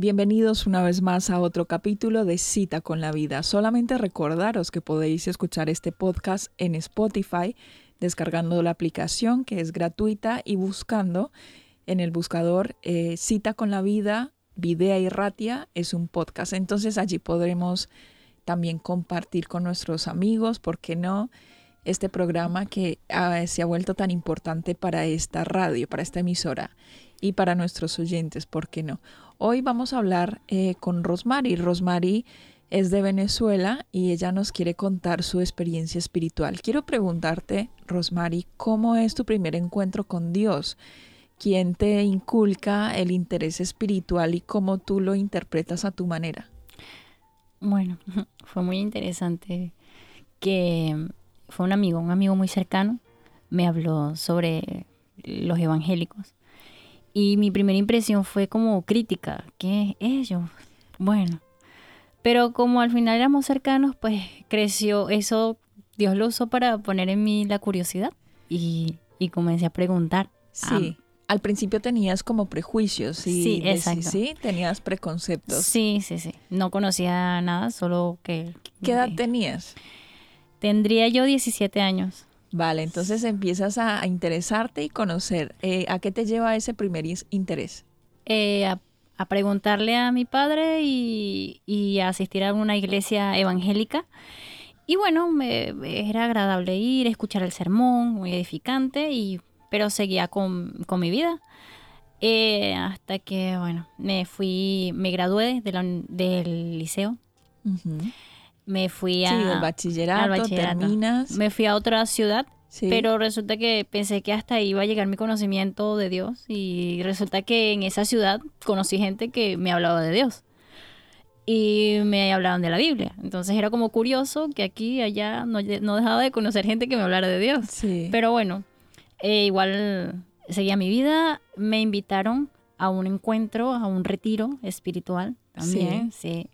Bienvenidos una vez más a otro capítulo de Cita con la Vida. Solamente recordaros que podéis escuchar este podcast en Spotify descargando la aplicación que es gratuita y buscando en el buscador eh, Cita con la Vida, Videa y Ratia es un podcast. Entonces allí podremos también compartir con nuestros amigos, ¿por qué no? Este programa que ah, se ha vuelto tan importante para esta radio, para esta emisora y para nuestros oyentes, ¿por qué no? Hoy vamos a hablar eh, con Rosmary. Rosmary es de Venezuela y ella nos quiere contar su experiencia espiritual. Quiero preguntarte, Rosmary, ¿cómo es tu primer encuentro con Dios? ¿Quién te inculca el interés espiritual y cómo tú lo interpretas a tu manera? Bueno, fue muy interesante que fue un amigo, un amigo muy cercano, me habló sobre los evangélicos y mi primera impresión fue como crítica. ¿Qué es ellos? Bueno. Pero como al final éramos cercanos, pues creció eso, Dios lo usó para poner en mí la curiosidad y, comencé a preguntar. Sí. al principio tenías como prejuicios, ¿sí? Sí, exacto. Sí, tenías preconceptos. Sí, sí, sí. No conocía nada, solo que... ¿Qué edad tenías? Tendría yo 17 años. Vale, entonces empiezas a, interesarte y conocer. Eh, ¿A qué te lleva ese primer interés? Eh, a, preguntarle a mi padre y, a asistir a una iglesia evangélica. Y bueno, me, era agradable ir, escuchar el sermón, muy edificante, y, pero seguía con, mi vida. Eh, hasta que, bueno, me fui, me gradué del liceo me fui a, sí, el bachillerato, terminas. Me fui a otra ciudad, pero resulta que pensé que hasta ahí iba a llegar mi conocimiento de Dios y resulta que en esa ciudad conocí gente que me hablaba de Dios y me hablaban de la Biblia. Entonces era como curioso que aquí, allá, no, dejaba de conocer gente que me hablara de Dios. Pero bueno, eh, igual seguía mi vida, me invitaron a un encuentro, a un retiro espiritual también, sí.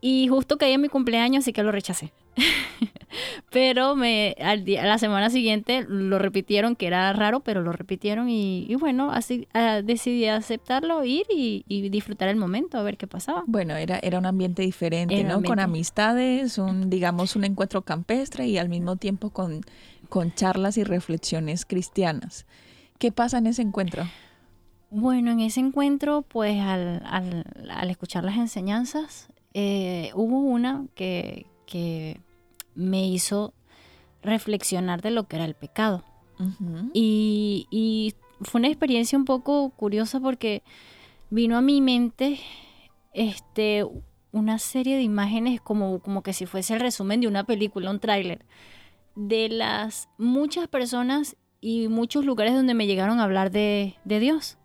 Y justo caía en mi cumpleaños, así que lo rechacé. pero me, al día, la semana siguiente lo repitieron, que era raro, pero lo repitieron y, bueno, así ah, decidí aceptarlo, ir y, disfrutar el momento, a ver qué pasaba. Bueno, era, era un ambiente diferente, ¿no? Con amistades, un, digamos, un encuentro campestre y al mismo tiempo con, con charlas y reflexiones cristianas. ¿Qué pasa en ese encuentro? Bueno, en ese encuentro, pues al, al, al escuchar las enseñanzas, eh, hubo una que, me hizo reflexionar de lo que era el pecado. y, fue una experiencia un poco curiosa porque vino a mi mente este, una serie de imágenes como, como que si fuese el resumen de una película, un tráiler, de las muchas personas y muchos lugares donde me llegaron a hablar de, Dios.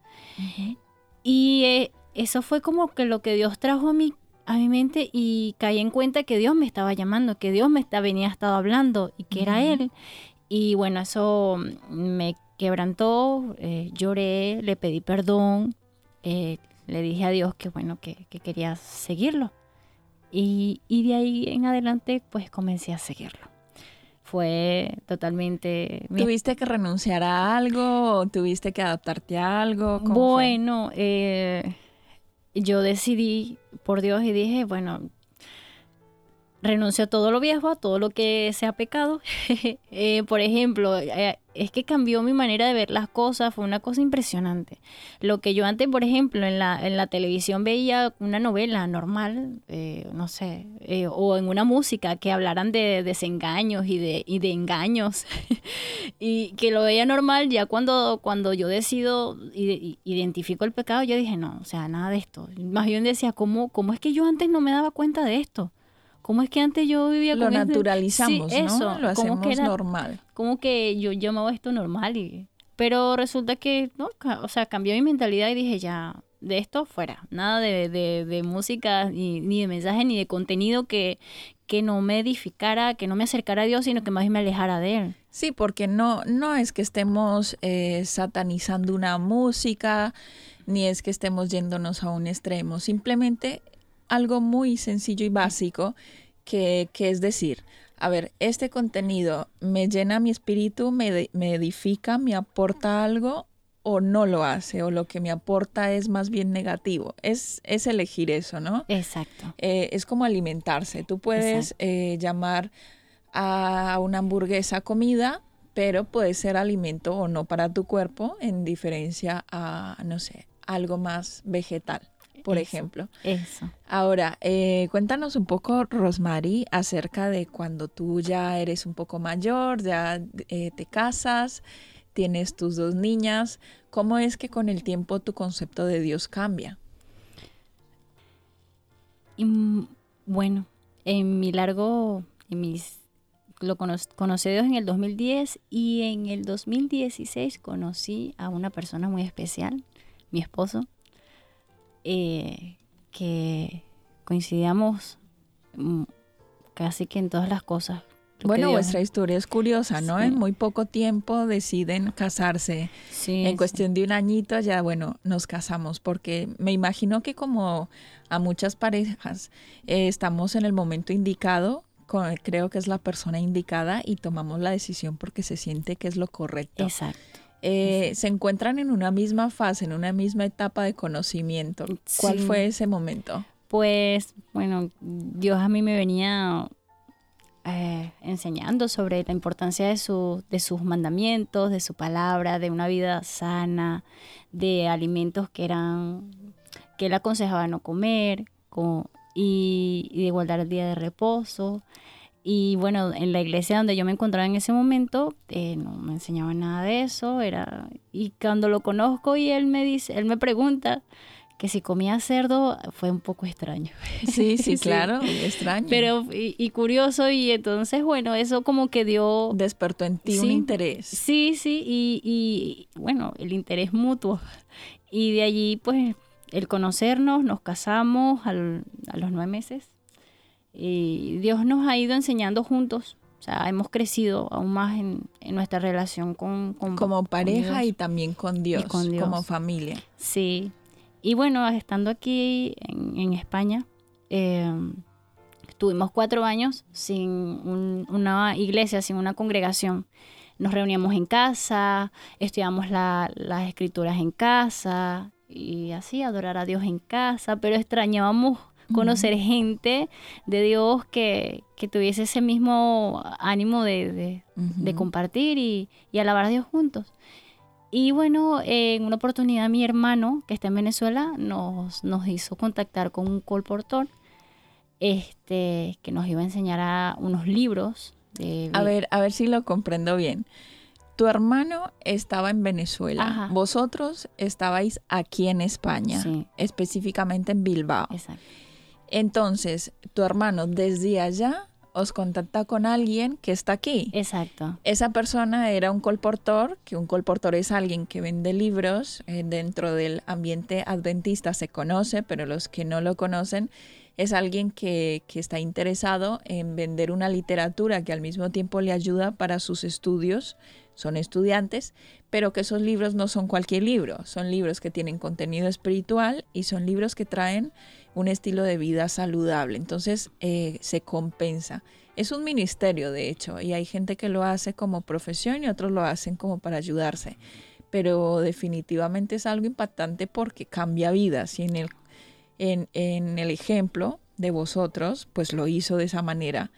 Y eh, eso fue como que lo que Dios trajo a mi a mi mente y caí en cuenta que Dios me estaba llamando, que Dios me venía estado hablando y que era Él. Y bueno, eso me quebrantó, eh, lloré, le pedí perdón, eh, le dije a Dios que bueno, que, quería seguirlo. Y, y, de ahí en adelante pues comencé a seguirlo. Fue totalmente... ¿Tuviste que renunciar a algo tuviste que adaptarte a algo? Bueno, eh, yo decidí por Dios y dije, bueno, renuncio a todo lo viejo, a todo lo que sea pecado. Eh, por ejemplo, eh, es que cambió mi manera de ver las cosas, fue una cosa impresionante. Lo que yo antes, por ejemplo, en la, en la televisión veía una novela normal, eh, no sé, o en una música que hablaran de desengaños y de, y de engaños, y que lo veía normal, ya cuando, cuando yo decido, identifico el pecado, yo dije, no, o sea, nada de esto. Más bien decía, ¿cómo, cómo es que yo antes no me daba cuenta de esto? ¿Cómo es que antes yo vivía con Lo naturalizamos, ¿no? Lo hacemos que normal. Como que yo llamaba esto normal y... Pero resulta que, no, o sea, cambió mi mentalidad y dije, ya, de esto fuera. Nada de, de, música, ni, ni, de mensaje, ni de contenido que, que no me edificara, que no me acercara a Dios, sino que más me alejara de Él. Sí, porque no, no es que estemos eh, satanizando una música, ni es que estemos yéndonos a un extremo. Simplemente algo muy sencillo y básico que, es decir, a ver, este contenido me llena mi espíritu, me, me, edifica, me aporta algo o no lo hace, o lo que me aporta es más bien negativo. Es, es elegir eso, ¿no? Exacto. Eh, es como alimentarse. Tú puedes eh, llamar a una hamburguesa comida, pero puede ser alimento o no para tu cuerpo, en diferencia a, no sé, algo más vegetal por ejemplo. Eso. Ahora, eh, cuéntanos un poco, Rosmary, acerca de cuando tú ya eres un poco mayor, ya eh, te casas, tienes tus dos niñas. ¿Cómo es que con el tiempo tu concepto de Dios cambia? bueno, en mi largo, en mis lo conocí a Dios en el 2010 y en el 2016 conocí a una persona muy especial, mi esposo, eh, que coincidíamos mm, casi que en todas las cosas. Bueno, vuestra historia es curiosa, ¿no? En muy poco tiempo deciden casarse. en cuestión de un añito ya, bueno, nos casamos porque me imagino que como a muchas parejas eh, estamos en el momento indicado, creo que es la persona indicada y tomamos la decisión porque se siente que es lo correcto. Exacto. Eh, se encuentran en una misma fase, en una misma etapa de conocimiento. ¿Cuál fue ese momento? Pues, bueno, Dios a mí me venía eh, enseñando sobre la importancia de, su, de sus mandamientos, de su palabra, de una vida sana, de alimentos que eran que él aconsejaba no comer y, y de guardar el día de reposo. Y bueno, en la iglesia donde yo me encontraba en ese momento, eh, no me enseñaba nada de eso. Era, y cuando lo conozco y él me dice, él me pregunta que si comía cerdo, fue un poco extraño. Sí, sí, claro, extraño. Pero, y, curioso, y entonces, bueno, eso como que dio... Despertó en ti un interés. Sí, sí, y, y bueno, el interés mutuo. Y de allí, pues, el conocernos, nos casamos a los nueve meses y Dios nos ha ido enseñando juntos. O sea, hemos crecido aún más en, nuestra relación con, Como pareja y también con Dios, como familia. Sí. Y bueno, estando aquí en, España, eh, tuvimos cuatro años sin una iglesia, sin una congregación. Nos reuníamos en casa, estudiamos las escrituras en casa y así adorar a Dios en casa, pero extrañábamos conocer gente de Dios que, tuviese ese mismo ánimo de, compartir y, alabar a Dios juntos. Y bueno, en una oportunidad mi hermano, que está en Venezuela, nos, nos hizo contactar con un colportor este, que nos iba a enseñar a unos libros. De... A ver, a ver si lo comprendo bien. Tu hermano estaba en Venezuela. Vosotros estabais aquí en España, específicamente en Bilbao. Exacto. Entonces, tu hermano desde allá os contacta con alguien que está aquí. Exacto. Esa persona era un colportor, que un colportor es alguien que vende libros. Eh, dentro del ambiente adventista se conoce, pero los que no lo conocen, es alguien que, que está interesado en vender una literatura que al mismo tiempo le ayuda para sus estudios. Son estudiantes, pero que esos libros no son cualquier libro, son libros que tienen contenido espiritual y son libros que traen un estilo de vida saludable. Entonces eh, se compensa. Es un ministerio, de hecho, y hay gente que lo hace como profesión y otros lo hacen como para ayudarse. Pero definitivamente es algo impactante porque cambia vidas. Y en el, en, en el ejemplo de vosotros, pues lo hizo de esa manera.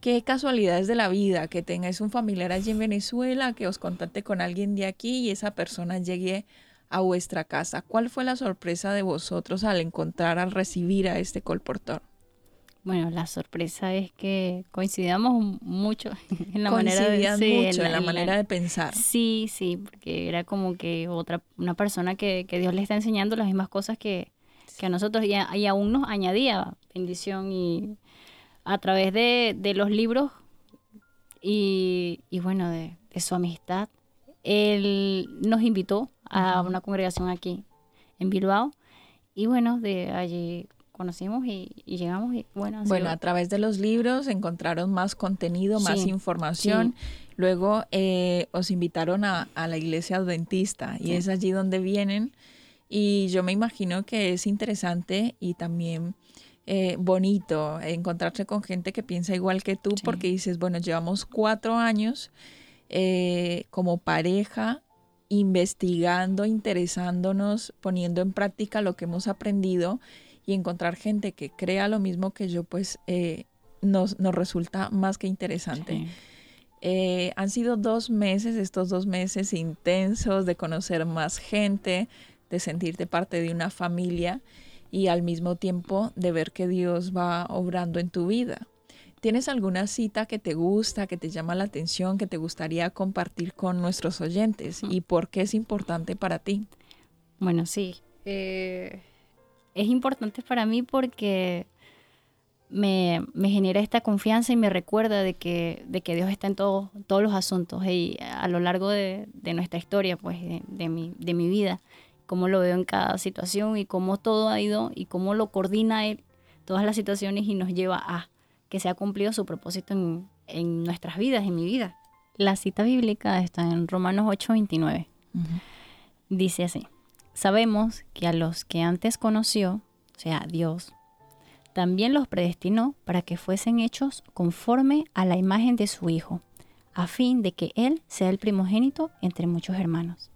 Qué casualidades de la vida que tengáis un familiar allí en Venezuela, que os contacte con alguien de aquí y esa persona llegue a vuestra casa. ¿Cuál fue la sorpresa de vosotros al encontrar, al recibir a este colportor? Bueno, la sorpresa es que coincidíamos mucho en la manera de mucho en la, manera de pensar. Sí, sí, porque era como que otra una persona que, que Dios le está enseñando las mismas cosas que, que a nosotros y, y, aún nos añadía bendición y a través de, de los libros y, y bueno, de, de, su amistad, él nos invitó a una congregación aquí en Bilbao y bueno, de allí conocimos y, llegamos y bueno. Bueno, a través de los libros encontraron más contenido, más información. Luego eh, os invitaron a, la iglesia adventista y es allí donde vienen y yo me imagino que es interesante y también eh, bonito encontrarse con gente que piensa igual que tú porque dices, bueno, llevamos cuatro años eh, como pareja investigando, interesándonos, poniendo en práctica lo que hemos aprendido y encontrar gente que crea lo mismo que yo, pues eh, nos, nos, resulta más que interesante. Eh, han sido dos meses, estos dos meses intensos de conocer más gente, de sentirte parte de una familia y al mismo tiempo de ver que Dios va obrando en tu vida. ¿Tienes alguna cita que te gusta, que te llama la atención, que te gustaría compartir con nuestros oyentes y por qué es importante para ti? Bueno, sí. Eh, es importante para mí porque me, genera esta confianza y me recuerda de que, de que Dios está en todos los asuntos y a lo largo de, nuestra historia, pues de, mi, de mi vida, cómo lo veo en cada situación y cómo todo ha ido y cómo lo coordina Él, todas las situaciones y nos lleva a que se ha cumplido su propósito en, nuestras vidas, en mi vida. La cita bíblica está en Romanos 8:29. Dice así. Sabemos que a los que antes conoció, o sea, Dios, también los predestinó para que fuesen hechos conforme a la imagen de su Hijo, a fin de que Él sea el primogénito entre muchos hermanos.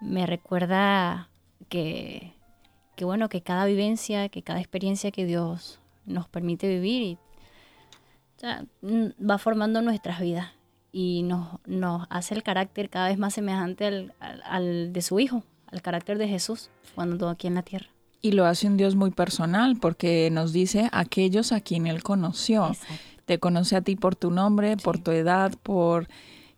Me recuerda que, que bueno, que cada vivencia, que cada experiencia que Dios nos permite vivir va formando nuestras vidas y nos, nos hace el carácter cada vez más semejante al de su Hijo, al carácter de Jesús cuando aquí en la tierra. Y lo hace un Dios muy personal porque nos dice aquellos a quien Él conoció. Te conoce a ti por tu nombre, por tu edad, por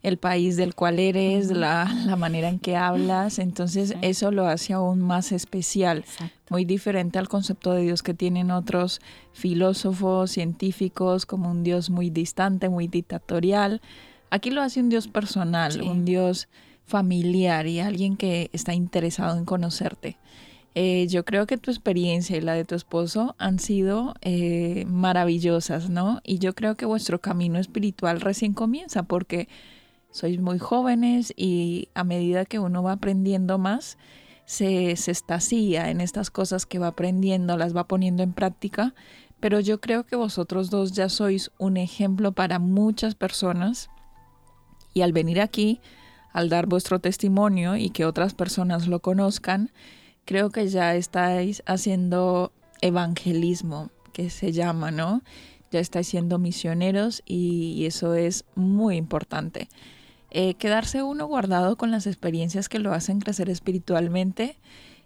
el país del cual eres, la, manera en que hablas. Entonces eso lo hace aún más especial, muy diferente al concepto de Dios que tienen otros filósofos, científicos, como un Dios muy distante, muy dictatorial. Aquí lo hace un Dios personal, un Dios familiar y alguien que está interesado en conocerte. Eh, yo creo que tu experiencia y la de tu esposo han sido eh, maravillosas, ¿no? Y yo creo que vuestro camino espiritual recién comienza porque sois muy jóvenes y a medida que uno va aprendiendo más, se, se en estas cosas que va aprendiendo, las va poniendo en práctica. Pero yo creo que vosotros dos ya sois un ejemplo para muchas personas. Y al venir aquí, al dar vuestro testimonio y que otras personas lo conozcan, creo que ya estáis haciendo evangelismo, que se llama, ¿no? Ya estáis siendo misioneros y, eso es muy importante. Eh, quedarse uno guardado con las experiencias que lo hacen crecer espiritualmente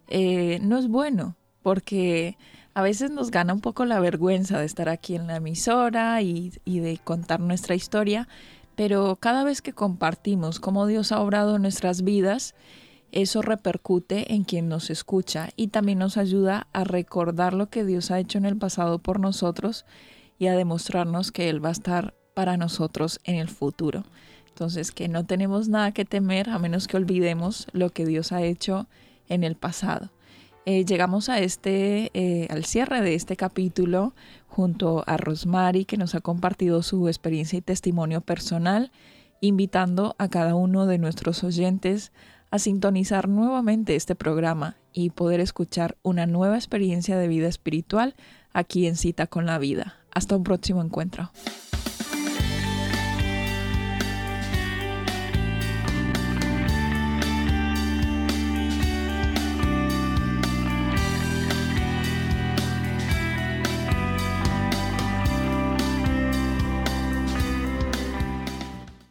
eh, no es bueno, porque a veces nos gana un poco la vergüenza de estar aquí en la emisora y, y de contar nuestra historia, pero cada vez que compartimos cómo Dios ha obrado en nuestras vidas, eso repercute en quien nos escucha y también nos ayuda a recordar lo que Dios ha hecho en el pasado por nosotros y a demostrarnos que Él va a estar para nosotros en el futuro. Entonces, que no tenemos nada que temer a menos que olvidemos lo que Dios ha hecho en el pasado. Eh, llegamos a este, eh, al cierre de este capítulo junto a Rosmary, que nos ha compartido su experiencia y testimonio personal, invitando a cada uno de nuestros oyentes a sintonizar nuevamente este programa y poder escuchar una nueva experiencia de vida espiritual aquí en Cita con la Vida. Hasta un próximo encuentro.